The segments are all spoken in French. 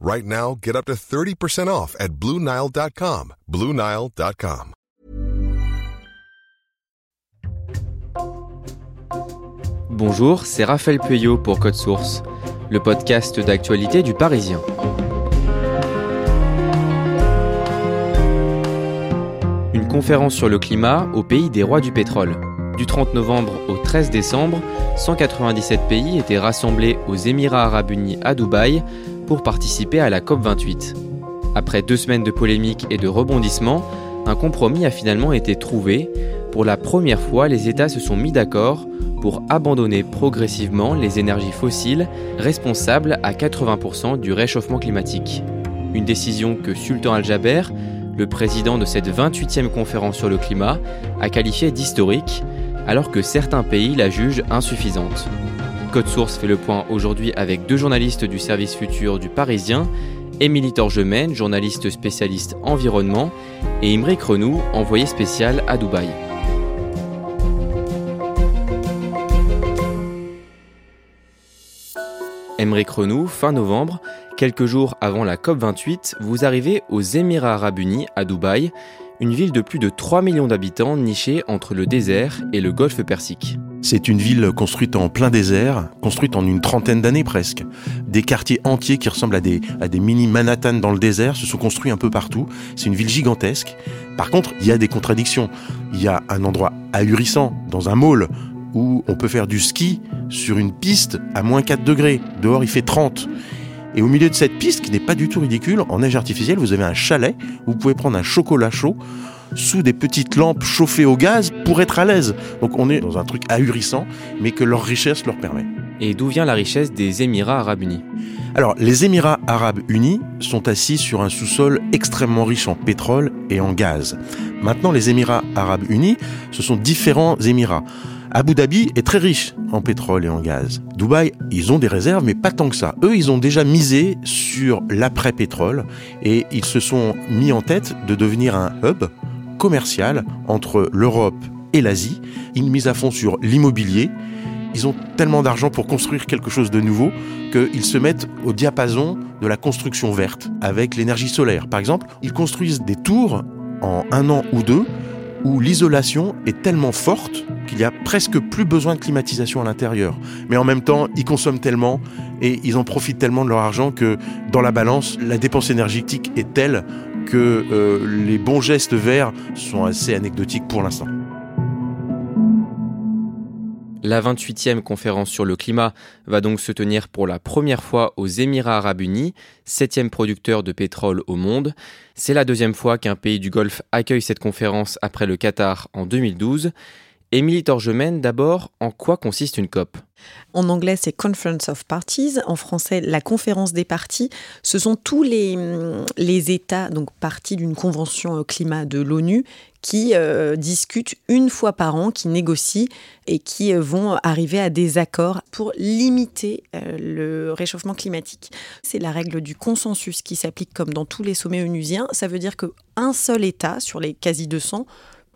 Right now, get up to 30% off at BlueNile.com. BlueNile.com. Bonjour, c'est Raphaël Pueyo pour Code Source, le podcast d'actualité du Parisien. Une conférence sur le climat au pays des rois du pétrole. Du 30 novembre au 13 décembre, 197 pays étaient rassemblés aux Émirats arabes unis à Dubaï pour participer à la COP28. Après deux semaines de polémiques et de rebondissements, un compromis a finalement été trouvé. Pour la première fois, les États se sont mis d'accord pour abandonner progressivement les énergies fossiles responsables à 80% du réchauffement climatique. Une décision que Sultan Al-Jaber, le président de cette 28e conférence sur le climat, a qualifiée d'historique, alors que certains pays la jugent insuffisante. Code Source fait le point aujourd'hui avec deux journalistes du service futur du Parisien, Émilie Torgemène, journaliste spécialiste environnement, et Imric Renou, envoyé spécial à Dubaï. Émeric Renou, fin novembre, quelques jours avant la COP28, vous arrivez aux Émirats arabes unis, à Dubaï, une ville de plus de 3 millions d'habitants nichée entre le désert et le golfe Persique. C'est une ville construite en plein désert, construite en une trentaine d'années presque. Des quartiers entiers qui ressemblent à des, à des mini Manhattan dans le désert se sont construits un peu partout. C'est une ville gigantesque. Par contre, il y a des contradictions. Il y a un endroit ahurissant dans un mall où on peut faire du ski sur une piste à moins 4 degrés. Dehors, il fait 30. Et au milieu de cette piste, qui n'est pas du tout ridicule, en neige artificielle, vous avez un chalet où vous pouvez prendre un chocolat chaud sous des petites lampes chauffées au gaz pour être à l'aise. Donc on est dans un truc ahurissant, mais que leur richesse leur permet. Et d'où vient la richesse des Émirats arabes unis? Alors, les Émirats arabes unis sont assis sur un sous-sol extrêmement riche en pétrole et en gaz. Maintenant, les Émirats arabes unis, ce sont différents Émirats. Abu Dhabi est très riche en pétrole et en gaz. Dubaï, ils ont des réserves, mais pas tant que ça. Eux, ils ont déjà misé sur l'après-pétrole et ils se sont mis en tête de devenir un hub commercial entre l'Europe et l'Asie. Ils misent à fond sur l'immobilier. Ils ont tellement d'argent pour construire quelque chose de nouveau qu'ils se mettent au diapason de la construction verte avec l'énergie solaire. Par exemple, ils construisent des tours en un an ou deux où l'isolation est tellement forte qu'il y a presque plus besoin de climatisation à l'intérieur. Mais en même temps, ils consomment tellement et ils en profitent tellement de leur argent que dans la balance, la dépense énergétique est telle que euh, les bons gestes verts sont assez anecdotiques pour l'instant. La 28e conférence sur le climat va donc se tenir pour la première fois aux Émirats arabes unis, septième producteur de pétrole au monde. C'est la deuxième fois qu'un pays du Golfe accueille cette conférence après le Qatar en 2012. Émilie Torgemène, d'abord, en quoi consiste une COP? En anglais, c'est Conference of Parties. En français, la conférence des parties. Ce sont tous les, les États, donc parties d'une convention climat de l'ONU, qui euh, discutent une fois par an, qui négocient et qui euh, vont arriver à des accords pour limiter euh, le réchauffement climatique. C'est la règle du consensus qui s'applique comme dans tous les sommets onusiens. Ça veut dire qu'un seul État sur les quasi 200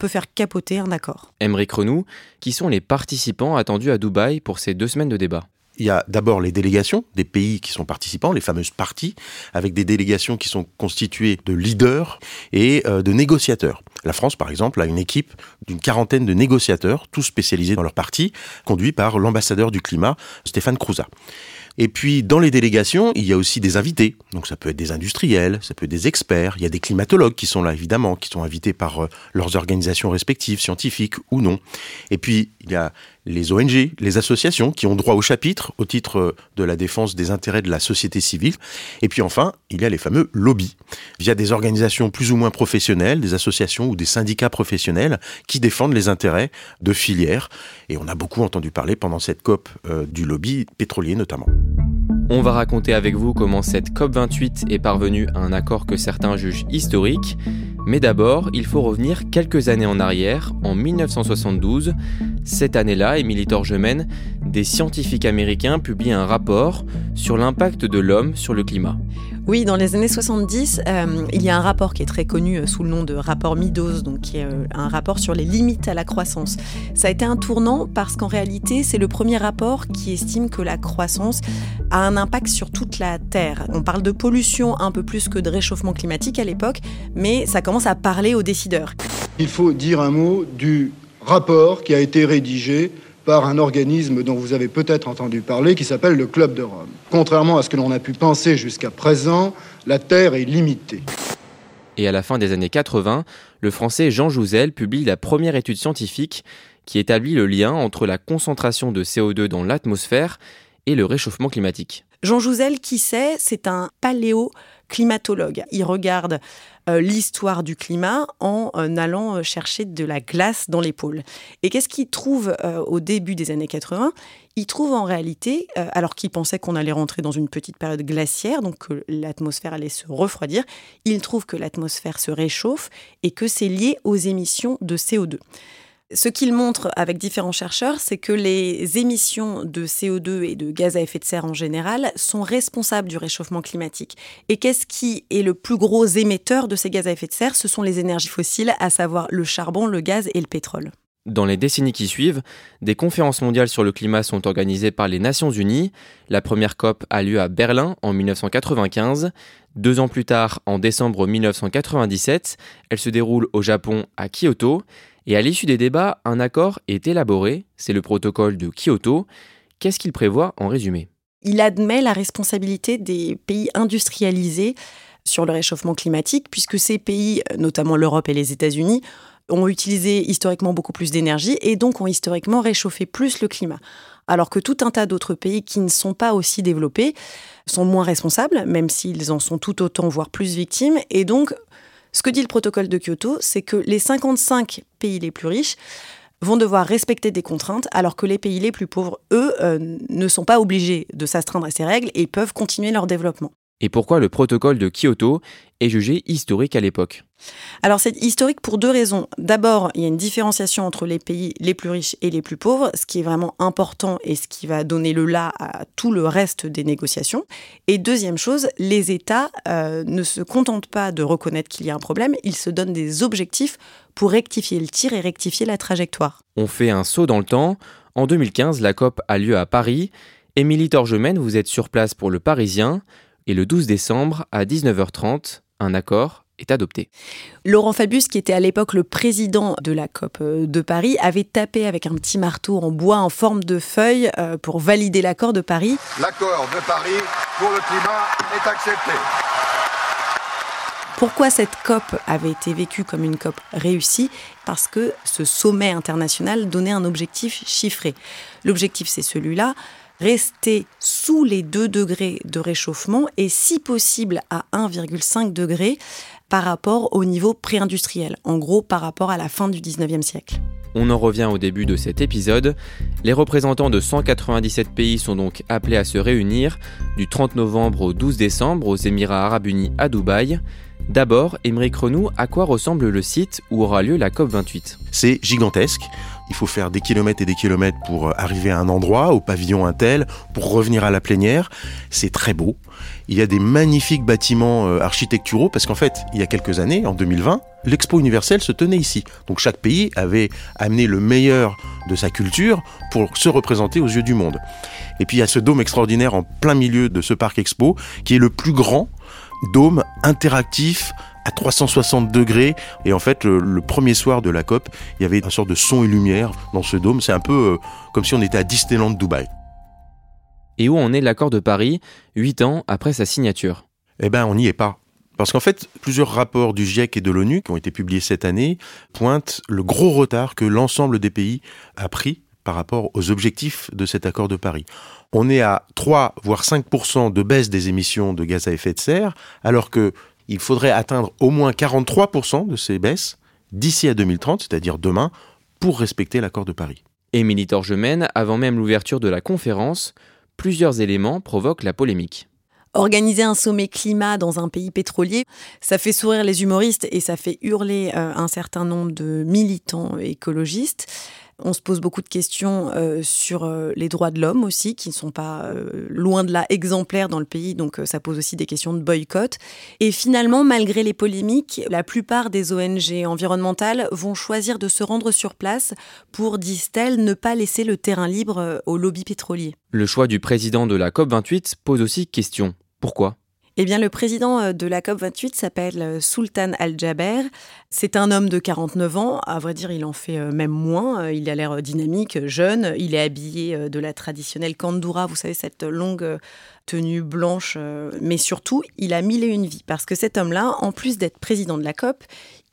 peut faire capoter un accord. Emmerich Renou, qui sont les participants attendus à Dubaï pour ces deux semaines de débat il y a d'abord les délégations des pays qui sont participants, les fameuses parties, avec des délégations qui sont constituées de leaders et euh, de négociateurs. La France, par exemple, a une équipe d'une quarantaine de négociateurs, tous spécialisés dans leur parti, conduits par l'ambassadeur du climat, Stéphane Crouza. Et puis dans les délégations, il y a aussi des invités. Donc ça peut être des industriels, ça peut être des experts, il y a des climatologues qui sont là évidemment, qui sont invités par euh, leurs organisations respectives, scientifiques ou non. Et puis il y a les ONG, les associations qui ont droit au chapitre au titre euh, de la défense des intérêts de la société civile. Et puis enfin, il y a les fameux lobbies, via des organisations plus ou moins professionnelles, des associations ou des syndicats professionnels qui défendent les intérêts de filières. Et on a beaucoup entendu parler pendant cette COP euh, du lobby pétrolier notamment. On va raconter avec vous comment cette COP28 est parvenue à un accord que certains jugent historique. Mais d'abord, il faut revenir quelques années en arrière, en 1972. Cette année-là, Émilie Torgemène, des scientifiques américains publient un rapport sur l'impact de l'homme sur le climat. Oui, dans les années 70, euh, il y a un rapport qui est très connu euh, sous le nom de rapport Meadows, donc qui est euh, un rapport sur les limites à la croissance. Ça a été un tournant parce qu'en réalité, c'est le premier rapport qui estime que la croissance a un impact sur toute la Terre. On parle de pollution un peu plus que de réchauffement climatique à l'époque, mais ça commence à parler aux décideurs. Il faut dire un mot du rapport qui a été rédigé par un organisme dont vous avez peut-être entendu parler qui s'appelle le Club de Rome. Contrairement à ce que l'on a pu penser jusqu'à présent, la Terre est limitée. Et à la fin des années 80, le français Jean Jouzel publie la première étude scientifique qui établit le lien entre la concentration de CO2 dans l'atmosphère et le réchauffement climatique. Jean Jouzel, qui c'est C'est un paléoclimatologue. Il regarde euh, l'histoire du climat en euh, allant euh, chercher de la glace dans les pôles. Et qu'est-ce qu'il trouve au début des années 80 Il trouve en réalité, alors qu'il pensait qu'on allait rentrer dans une petite période glaciaire, donc que l'atmosphère allait se refroidir, il trouve que l'atmosphère se réchauffe et que c'est lié aux émissions de CO2. Ce qu'il montre avec différents chercheurs, c'est que les émissions de CO2 et de gaz à effet de serre en général sont responsables du réchauffement climatique. Et qu'est-ce qui est le plus gros émetteur de ces gaz à effet de serre? Ce sont les énergies fossiles, à savoir le charbon, le gaz et le pétrole. Dans les décennies qui suivent, des conférences mondiales sur le climat sont organisées par les Nations Unies. La première COP a lieu à Berlin en 1995. Deux ans plus tard, en décembre 1997, elle se déroule au Japon à Kyoto. Et à l'issue des débats, un accord est élaboré, c'est le protocole de Kyoto. Qu'est-ce qu'il prévoit en résumé? Il admet la responsabilité des pays industrialisés sur le réchauffement climatique, puisque ces pays, notamment l'Europe et les États-Unis, ont utilisé historiquement beaucoup plus d'énergie et donc ont historiquement réchauffé plus le climat. Alors que tout un tas d'autres pays qui ne sont pas aussi développés sont moins responsables, même s'ils en sont tout autant, voire plus victimes, et donc ce que dit le protocole de Kyoto, c'est que les 55 pays les plus riches vont devoir respecter des contraintes, alors que les pays les plus pauvres, eux, euh, ne sont pas obligés de s'astreindre à ces règles et peuvent continuer leur développement. Et pourquoi le protocole de Kyoto est jugé historique à l'époque? Alors c'est historique pour deux raisons. D'abord, il y a une différenciation entre les pays les plus riches et les plus pauvres, ce qui est vraiment important et ce qui va donner le là à tout le reste des négociations. Et deuxième chose, les États euh, ne se contentent pas de reconnaître qu'il y a un problème, ils se donnent des objectifs pour rectifier le tir et rectifier la trajectoire. On fait un saut dans le temps. En 2015, la COP a lieu à Paris. Émilie Torgemène, vous êtes sur place pour le Parisien et le 12 décembre à 19h30, un accord est adopté. Laurent Fabius, qui était à l'époque le président de la COP euh, de Paris, avait tapé avec un petit marteau en bois en forme de feuille euh, pour valider l'accord de Paris. L'accord de Paris pour le climat est accepté. Pourquoi cette COP avait été vécue comme une COP réussie? Parce que ce sommet international donnait un objectif chiffré. L'objectif, c'est celui-là, rester sous les 2 degrés de réchauffement et si possible à 1,5 degré par rapport au niveau pré-industriel, en gros par rapport à la fin du 19e siècle. On en revient au début de cet épisode. Les représentants de 197 pays sont donc appelés à se réunir du 30 novembre au 12 décembre aux Émirats arabes unis à Dubaï. D'abord, Émeric Renou, à quoi ressemble le site où aura lieu la COP28 C'est gigantesque. Il faut faire des kilomètres et des kilomètres pour euh, arriver à un endroit, au pavillon Intel, pour revenir à la plénière. C'est très beau. Il y a des magnifiques bâtiments euh, architecturaux parce qu'en fait, il y a quelques années, en 2020, l'Expo universelle se tenait ici. Donc chaque pays avait amené le meilleur de sa culture pour se représenter aux yeux du monde. Et puis il y a ce dôme extraordinaire en plein milieu de ce parc expo qui est le plus grand dôme interactif à 360 degrés. Et en fait, le, premier soir de la COP, il y avait une sorte de son et lumière dans ce dôme. C'est un peu euh, comme si on était à Disneyland Dubaï. Et où en est l'accord de Paris, huit ans après sa signature? Eh bien, on n'y est pas. Parce qu'en fait, plusieurs rapports du GIEC et de l'ONU qui ont été publiés cette année pointent le gros retard que l'ensemble des pays a pris par rapport aux objectifs de cet accord de Paris. On est à 3 voire 5% de baisse des émissions de gaz à effet de serre, alors que il faudrait atteindre au moins 43% de ces baisses d'ici à 2030, c'est-à-dire demain, pour respecter l'accord de Paris. Émilie Torgemène, avant même l'ouverture de la conférence, plusieurs éléments provoquent la polémique. Organiser un sommet climat dans un pays pétrolier, ça fait sourire les humoristes et ça fait hurler euh, un certain nombre de militants écologistes. On se pose beaucoup de questions euh, sur euh, les droits de l'homme aussi, qui ne sont pas euh, loin de là exemplaires dans le pays, donc ça pose aussi des questions de boycott. Et finalement, malgré les polémiques, la plupart des ONG environnementales vont choisir de se rendre sur place pour, disent-elles, ne pas laisser le terrain libre au lobby pétrolier. Le choix du président de la COP28 pose aussi question. Pourquoi? Eh bien, le président euh, de la COP28 s'appelle euh, Sultan Al-Jaber. C'est un homme de 49 ans. À vrai dire, il en fait euh, même moins. Il a l'air dynamique, jeune. Il est habillé de la traditionnelle kandura, vous savez, cette longue tenue blanche. Mais surtout, il a mille et une vies. Parce que cet homme-là, en plus d'être président de la COP,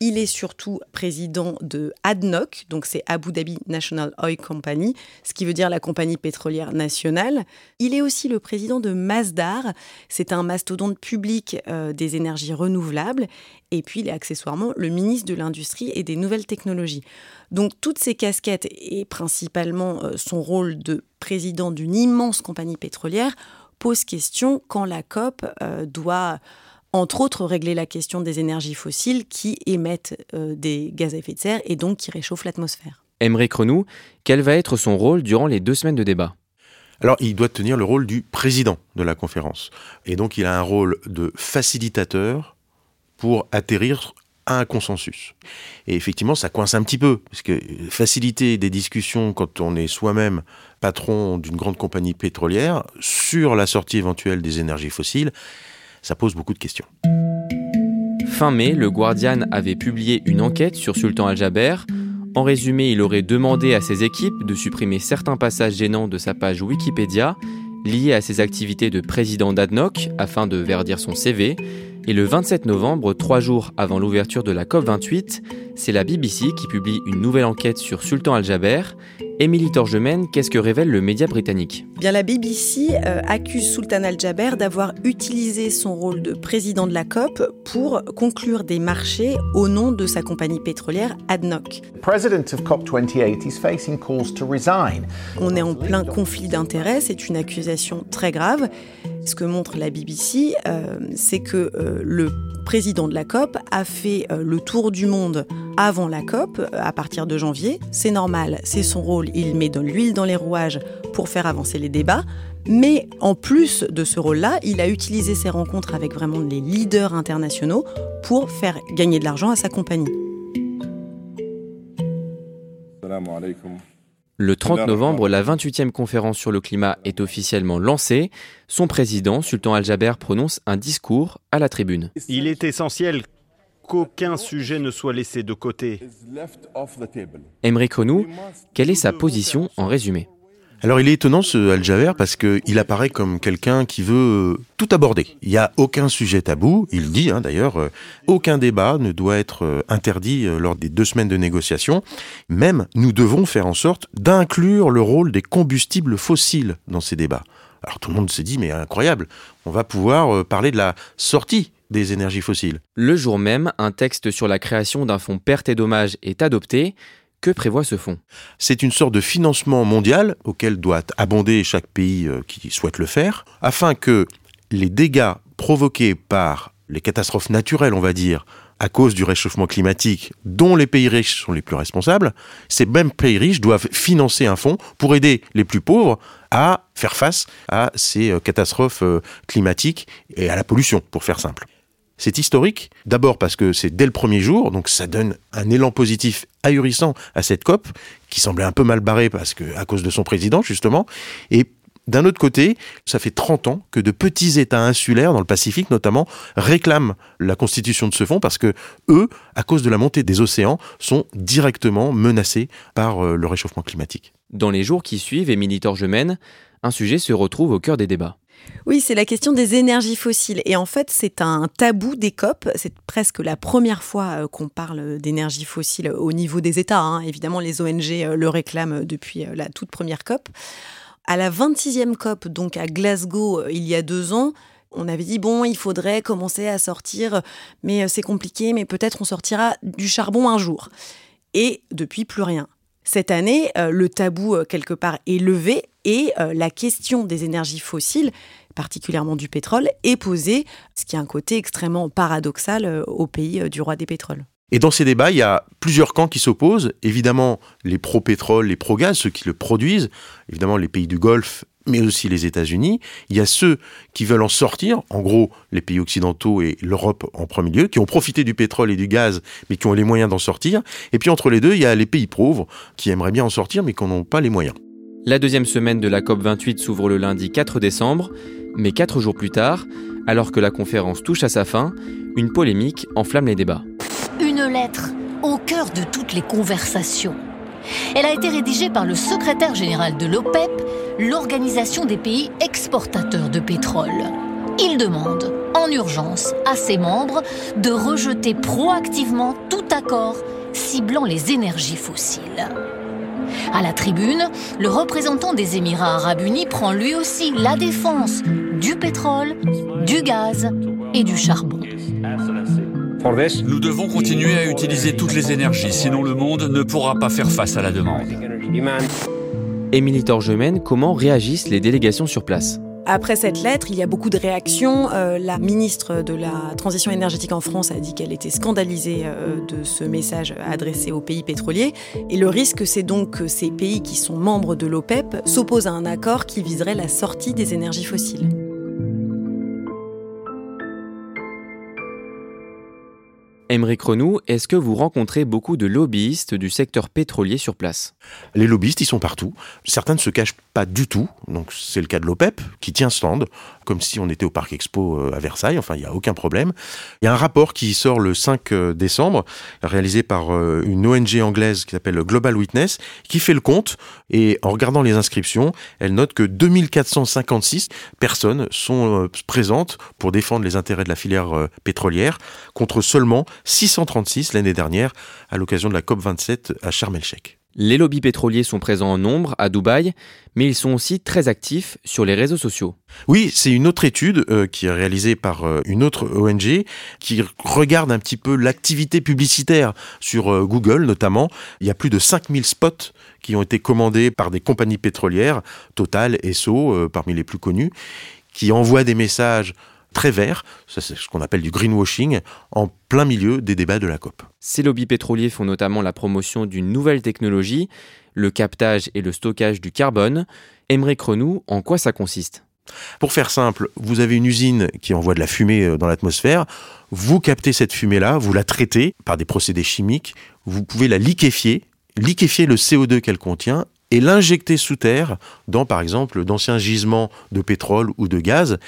il est surtout président de ADNOC, donc c'est Abu Dhabi National Oil Company, ce qui veut dire la compagnie pétrolière nationale. Il est aussi le président de Masdar, c'est un mastodonte public euh, des énergies renouvelables, et puis il est accessoirement le ministre de l'Industrie et des Nouvelles Technologies. Donc toutes ces casquettes et principalement euh, son rôle de président d'une immense compagnie pétrolière posent question quand la COP euh, doit entre autres régler la question des énergies fossiles qui émettent euh, des gaz à effet de serre et donc qui réchauffent l'atmosphère. Emery Renou, quel va être son rôle durant les deux semaines de débat? Alors, il doit tenir le rôle du président de la conférence. Et donc, il a un rôle de facilitateur pour atterrir à un consensus. Et effectivement, ça coince un petit peu, parce que faciliter des discussions quand on est soi-même patron d'une grande compagnie pétrolière sur la sortie éventuelle des énergies fossiles, ça pose beaucoup de questions. Fin mai, le Guardian avait publié une enquête sur Sultan Al-Jaber. En résumé, il aurait demandé à ses équipes de supprimer certains passages gênants de sa page Wikipédia liés à ses activités de président d'ADNOC afin de verdir son CV. Et le 27 novembre, trois jours avant l'ouverture de la COP28, c'est la BBC qui publie une nouvelle enquête sur Sultan Al-Jaber Émilie Torgemène, qu'est-ce que révèle le média britannique? Bien, la BBC euh, accuse Sultan Al-Jaber d'avoir utilisé son rôle de président de la COP pour conclure des marchés au nom de sa compagnie pétrolière ADNOC. On est en plein conflit d'intérêts, c'est une accusation très grave. Ce que montre la BBC, euh, c'est que euh, le président de la COP a fait le tour du monde avant la COP, à partir de janvier. C'est normal, c'est son rôle, il met de l'huile dans les rouages pour faire avancer les débats. Mais en plus de ce rôle-là, il a utilisé ses rencontres avec vraiment les leaders internationaux pour faire gagner de l'argent à sa compagnie. Le 30 novembre, la 28e conférence sur le climat est officiellement lancée. Son président, Sultan Al-Jaber, prononce un discours à la tribune. Il est essentiel qu'aucun sujet ne soit laissé de côté. Emery Konou, quelle est sa position en résumé? Alors il est étonnant ce Al-Jaber parce qu'il apparaît comme quelqu'un qui veut tout aborder. Il n'y a aucun sujet tabou, il dit hein, d'ailleurs, euh, aucun débat ne doit être euh, interdit euh, lors des deux semaines de négociation. Même nous devons faire en sorte d'inclure le rôle des combustibles fossiles dans ces débats. Alors tout le monde se dit mais incroyable, on va pouvoir parler de la sortie des énergies fossiles. Le jour même, un texte sur la création d'un fonds perte et dommages est adopté. Que prévoit ce fonds? C'est une sorte de financement mondial auquel doit abonder chaque pays euh, qui souhaite le faire, afin que les dégâts provoqués par les catastrophes naturelles, on va dire, à cause du réchauffement climatique, dont les pays riches sont les plus responsables, ces mêmes pays riches doivent financer un fonds pour aider les plus pauvres à faire face à ces euh, catastrophes euh, climatiques et à la pollution, pour faire simple. C'est historique, d'abord parce que c'est dès le premier jour, donc ça donne un élan positif ahurissant à cette COP, qui semblait un peu mal barrée à cause de son président, justement. Et d'un autre côté, ça fait 30 ans que de petits États insulaires, dans le Pacifique notamment, réclament la constitution de ce fonds parce que eux, à cause de la montée des océans, sont directement menacés par euh, le réchauffement climatique. Dans les jours qui suivent, Émilie Torgemène, un sujet se retrouve au cœur des débats. Oui, c'est la question des énergies fossiles. Et en fait, c'est un tabou des COP. C'est presque la première fois euh, qu'on parle d'énergie fossile au niveau des États. Hein. Évidemment, les ONG euh, le réclament depuis euh, la toute première COP. À la 26e COP, donc à Glasgow, il y a deux ans, on avait dit, bon, il faudrait commencer à sortir, mais c'est compliqué, mais peut-être on sortira du charbon un jour. Et depuis, plus rien. Cette année, le tabou, quelque part, est levé et la question des énergies fossiles particulièrement du pétrole, est posée, ce qui a un côté extrêmement paradoxal euh, au pays euh, du roi des pétroles. Et dans ces débats, il y a plusieurs camps qui s'opposent. Évidemment, les pro-pétrole, les pro-gaz, ceux qui le produisent, évidemment les pays du Golfe, mais aussi les États-Unis. Il y a ceux qui veulent en sortir, en gros les pays occidentaux et l'Europe en premier lieu, qui ont profité du pétrole et du gaz, mais qui ont les moyens d'en sortir. Et puis entre les deux, il y a les pays pauvres, qui aimeraient bien en sortir, mais qui n'ont pas les moyens. La deuxième semaine de la COP28 s'ouvre le lundi 4 décembre. Mais quatre jours plus tard, alors que la conférence touche à sa fin, une polémique enflamme les débats. Une lettre au cœur de toutes les conversations. Elle a été rédigée par le secrétaire général de l'OPEP, l'organisation des pays exportateurs de pétrole. Il demande en urgence à ses membres de rejeter proactivement tout accord ciblant les énergies fossiles. À la tribune, le représentant des Émirats arabes unis prend lui aussi la défense du pétrole, du gaz et du charbon. Nous devons continuer à utiliser toutes les énergies, sinon le monde ne pourra pas faire face à la demande. Émilie Torgemène, comment réagissent les délégations sur place? Après cette lettre, il y a beaucoup de réactions. Euh, la ministre de la Transition énergétique en France a dit qu'elle était scandalisée euh, de ce message adressé aux pays pétroliers. Et le risque, c'est donc que ces pays qui sont membres de l'OPEP s'opposent à un accord qui viserait la sortie des énergies fossiles. Émeric Renou, est-ce que vous rencontrez beaucoup de lobbyistes du secteur pétrolier sur place? Les lobbyistes, ils sont partout. Certains ne se cachent pas du tout. Donc c'est le cas de l'OPEP qui tient stand, comme si on était au Parc Expo euh, à Versailles. Enfin, il n'y a aucun problème. Il y a un rapport qui sort le 5 euh, décembre, réalisé par euh, une ONG anglaise qui s'appelle Global Witness, qui fait le compte. Et en regardant les inscriptions, elle note que 2456 personnes sont présentes pour défendre les intérêts de la filière pétrolière, contre seulement 636 l'année dernière à l'occasion de la COP27 à Sharm el-Sheikh. Les lobbies pétroliers sont présents en nombre à Dubaï, mais ils sont aussi très actifs sur les réseaux sociaux. Oui, c'est une autre étude euh, qui est réalisée par euh, une autre ONG qui regarde un petit peu l'activité publicitaire sur euh, Google notamment. Il y a plus de 5000 spots qui ont été commandés par des compagnies pétrolières, Total, Esso, parmi les plus connus, qui envoient des messages très vert, c'est ce qu'on appelle du greenwashing, en plein milieu des débats de la COP. Ces lobbies pétroliers font notamment la promotion d'une nouvelle technologie, le captage et le stockage du carbone. Émeric Renou, en quoi ça consiste? Pour faire simple, vous avez une usine qui envoie de la fumée euh, dans l'atmosphère, vous captez cette fumée-là, vous la traitez par des procédés chimiques, vous pouvez la liquéfier, liquéfier le CO2 qu'elle contient et l'injecter sous terre dans, par exemple, d'anciens gisements de pétrole ou de gaz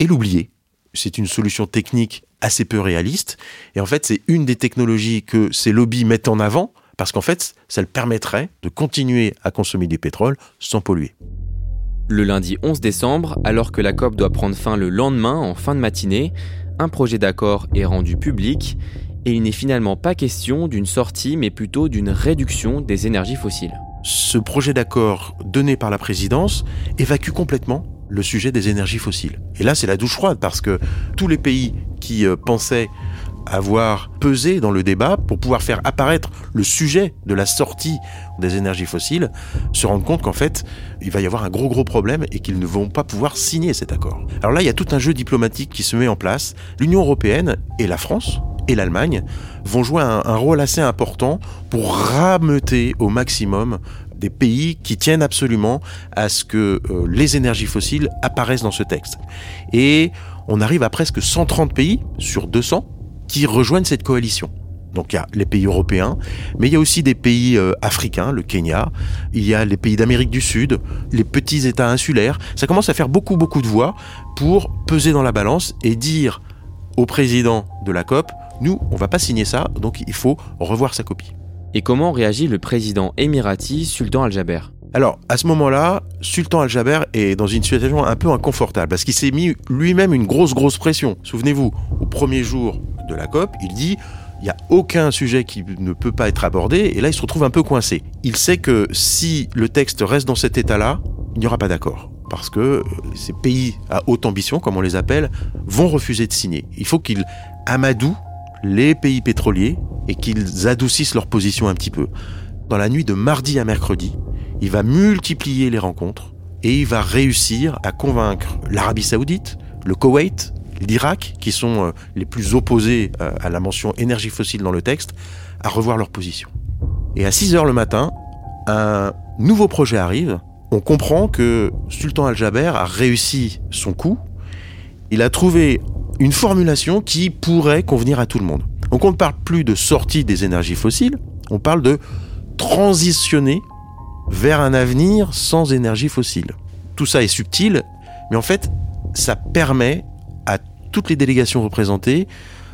et l'oublier. C'est une solution technique assez peu réaliste. Et en fait, c'est une des technologies que ces lobbies mettent en avant parce qu'en fait, ça le permettrait de continuer à consommer du pétrole sans polluer. Le lundi 11 décembre, alors que la COP doit prendre fin le lendemain en fin de matinée, un projet d'accord est rendu public et il n'est finalement pas question d'une sortie mais plutôt d'une réduction des énergies fossiles. Ce projet d'accord donné par la présidence évacue complètement le sujet des énergies fossiles. Et là, c'est la douche froide parce que tous les pays qui euh, pensaient avoir pesé dans le débat pour pouvoir faire apparaître le sujet de la sortie des énergies fossiles se rendent compte qu'en fait, il va y avoir un gros gros problème et qu'ils ne vont pas pouvoir signer cet accord. Alors là, il y a tout un jeu diplomatique qui se met en place. L'Union européenne et la France et l'Allemagne vont jouer un, un, rôle assez important pour rameuter au maximum des pays qui tiennent absolument à ce que euh, les énergies fossiles apparaissent dans ce texte. Et on arrive à presque 130 pays sur 200 qui rejoignent cette coalition. Donc il y a les pays européens, mais il y a aussi des pays euh, africains, le Kenya, il y a les pays d'Amérique du Sud, les petits États insulaires. Ça commence à faire beaucoup beaucoup de voix pour peser dans la balance et dire au président de la COP, nous, on va pas signer ça, donc il faut revoir sa copie. Et comment réagit le président émirati Sultan Al-Jaber Alors, à ce moment-là, Sultan Al-Jaber est dans une situation un peu inconfortable parce qu'il s'est mis lui-même une grosse, grosse pression. Souvenez-vous, au premier jour de la COP, il dit il n'y a aucun sujet qui ne peut pas être abordé, et là il se retrouve un peu coincé. Il sait que si le texte reste dans cet état-là, il n'y aura pas d'accord. Parce que ces pays à haute ambition, comme on les appelle, vont refuser de signer. Il faut qu'ils amadouent les pays pétroliers et qu'ils adoucissent leur position un petit peu. Dans la nuit de mardi à mercredi, il va multiplier les rencontres et il va réussir à convaincre l'Arabie saoudite, le Koweït, l'Irak, qui sont euh, les plus opposés euh, à la mention énergie fossile dans le texte, à revoir leur position. Et à 6 heures le matin, un nouveau projet arrive. On comprend que Sultan Al-Jaber a réussi son coup. Il a trouvé une formulation qui pourrait convenir à tout le monde. Donc on ne parle plus de sortie des énergies fossiles, on parle de transitionner vers un avenir sans énergie fossile. Tout ça est subtil, mais en fait, ça permet à toutes les délégations représentées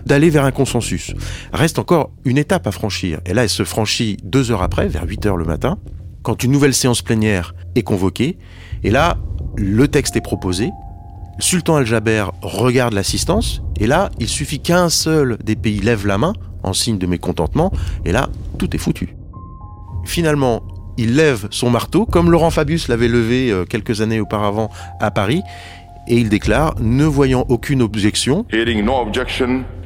d'aller vers un consensus. Reste encore une étape à franchir. Et là, elle se franchit deux heures après, vers 8 heures le matin, quand une nouvelle séance plénière est convoquée. Et là, le texte est proposé. Sultan Al-Jaber regarde l'assistance. Et là, il suffit qu'un seul des pays lève la main en signe de mécontentement. Et là, tout est foutu. Finalement, il lève son marteau, comme Laurent Fabius l'avait levé euh, quelques années auparavant à Paris, et il déclare, ne voyant aucune objection,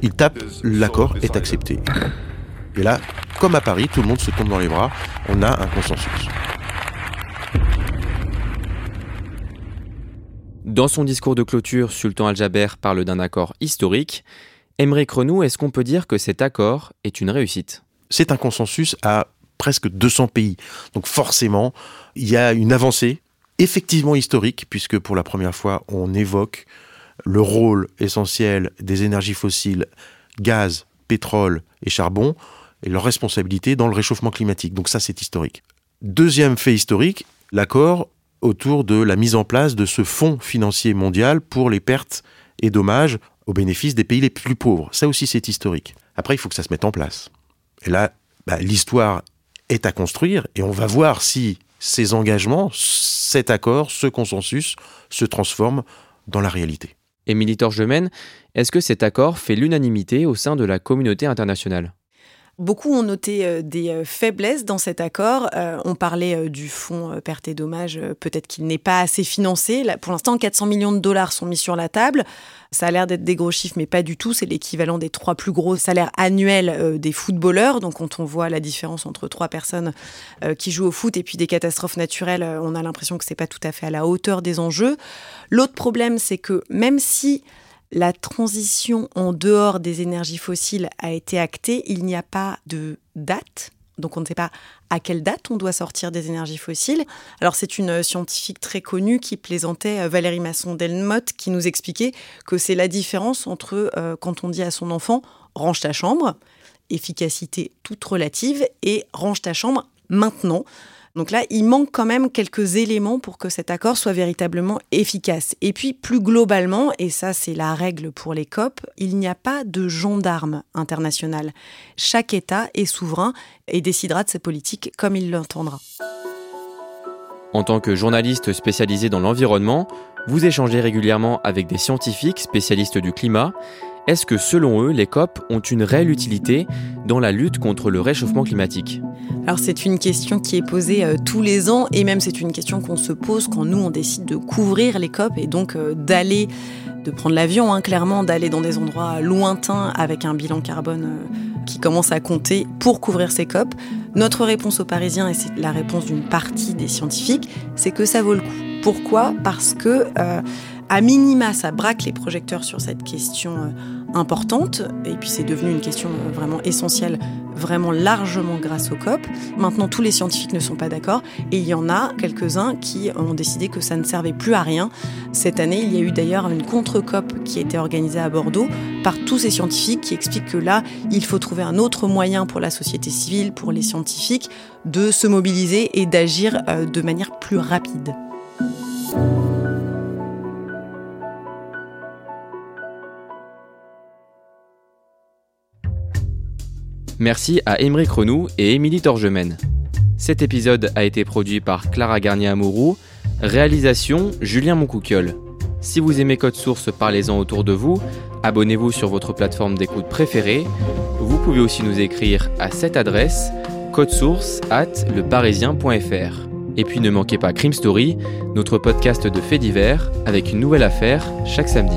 il tape, l'accord est accepté. Et là, comme à Paris, tout le monde se tombe dans les bras, on a un consensus. Dans son discours de clôture, Sultan Al-Jaber parle d'un accord historique. Émeric Renou, est-ce qu'on peut dire que cet accord est une réussite? C'est un consensus à presque 200 pays. Donc forcément, il y a une avancée effectivement historique, puisque pour la première fois, on évoque le rôle essentiel des énergies fossiles, gaz, pétrole et charbon, et leur responsabilité dans le réchauffement climatique. Donc ça, c'est historique. Deuxième fait historique, l'accord autour de la mise en place de ce fonds financier mondial pour les pertes et dommages au bénéfice des pays les plus pauvres. Ça aussi, c'est historique. Après, il faut que ça se mette en place. Et là, bah, l'histoire est à construire et on va voir si ces engagements, cet accord, ce consensus se transforment dans la réalité. Émilie Torgemène, est-ce que cet accord fait l'unanimité au sein de la communauté internationale? Beaucoup ont noté euh, des euh, faiblesses dans cet accord. Euh, on parlait du fonds perte et dommages, peut-être qu'il n'est pas assez financé. pour l'instant, 400 millions de dollars sont mis sur la table. Ça a l'air d'être des gros chiffres, mais pas du tout. C'est l'équivalent des trois plus gros salaires annuels des footballeurs. Donc, quand on voit la différence entre trois personnes qui jouent au foot et puis des catastrophes naturelles, on a l'impression que c'est pas tout à fait à la hauteur des enjeux. L'autre problème, c'est que même si la transition en dehors des énergies fossiles a été actée, il n'y a pas de date. Donc on ne sait pas à quelle date on doit sortir des énergies fossiles. Alors c'est une scientifique très connue qui plaisantait, euh, Valérie Masson-Delmotte, qui nous expliquait que c'est la différence entre euh, quand on dit à son enfant range ta chambre, efficacité toute relative, et range ta chambre maintenant. Donc là, il manque quand même quelques éléments pour que cet accord soit véritablement efficace. Et puis plus globalement, et ça c'est la règle pour les COP, il n'y a pas de gendarme international. Chaque État est souverain et décidera de ses politiques comme il l'entendra. En tant que journaliste spécialisé dans l'environnement, vous échangez régulièrement avec des scientifiques spécialistes du climat est-ce que selon eux, les COP ont une réelle utilité dans la lutte contre le réchauffement climatique? Alors c'est une question qui est posée euh, tous les ans et même c'est une question qu'on se pose quand nous on décide de couvrir les COP et donc euh, d'aller, de prendre l'avion hein, clairement, d'aller dans des endroits lointains avec un bilan carbone euh, qui commence à compter pour couvrir ces COP. Notre réponse aux Parisiens, et c'est la réponse d'une partie des scientifiques, c'est que ça vaut le coup. Pourquoi? Parce que à minima, ça braque les projecteurs sur cette question euh, importante. Et puis c'est devenu une question euh, vraiment essentielle, vraiment largement grâce au COP. Maintenant, tous les scientifiques ne sont pas d'accord. Et il y en a quelques-uns qui ont décidé que ça ne servait plus à rien. Cette année, il y a eu d'ailleurs une contre-COP qui a été organisée à Bordeaux par tous ces scientifiques qui expliquent que là, il faut trouver un autre moyen pour la société civile, pour les scientifiques, de se mobiliser et d'agir euh, de manière plus rapide. Merci à Émeric Renou et Émilie Torgemène. Cet épisode a été produit par Clara Garnier-Amouroux, réalisation Julien Moncouquiol. Si vous aimez Code Source, parlez-en autour de vous, abonnez-vous sur votre plateforme d'écoute préférée. Vous pouvez aussi nous écrire à cette adresse codesource at leparisien.fr. Et puis ne manquez pas Crime Story, notre podcast de faits divers, avec une nouvelle affaire chaque samedi.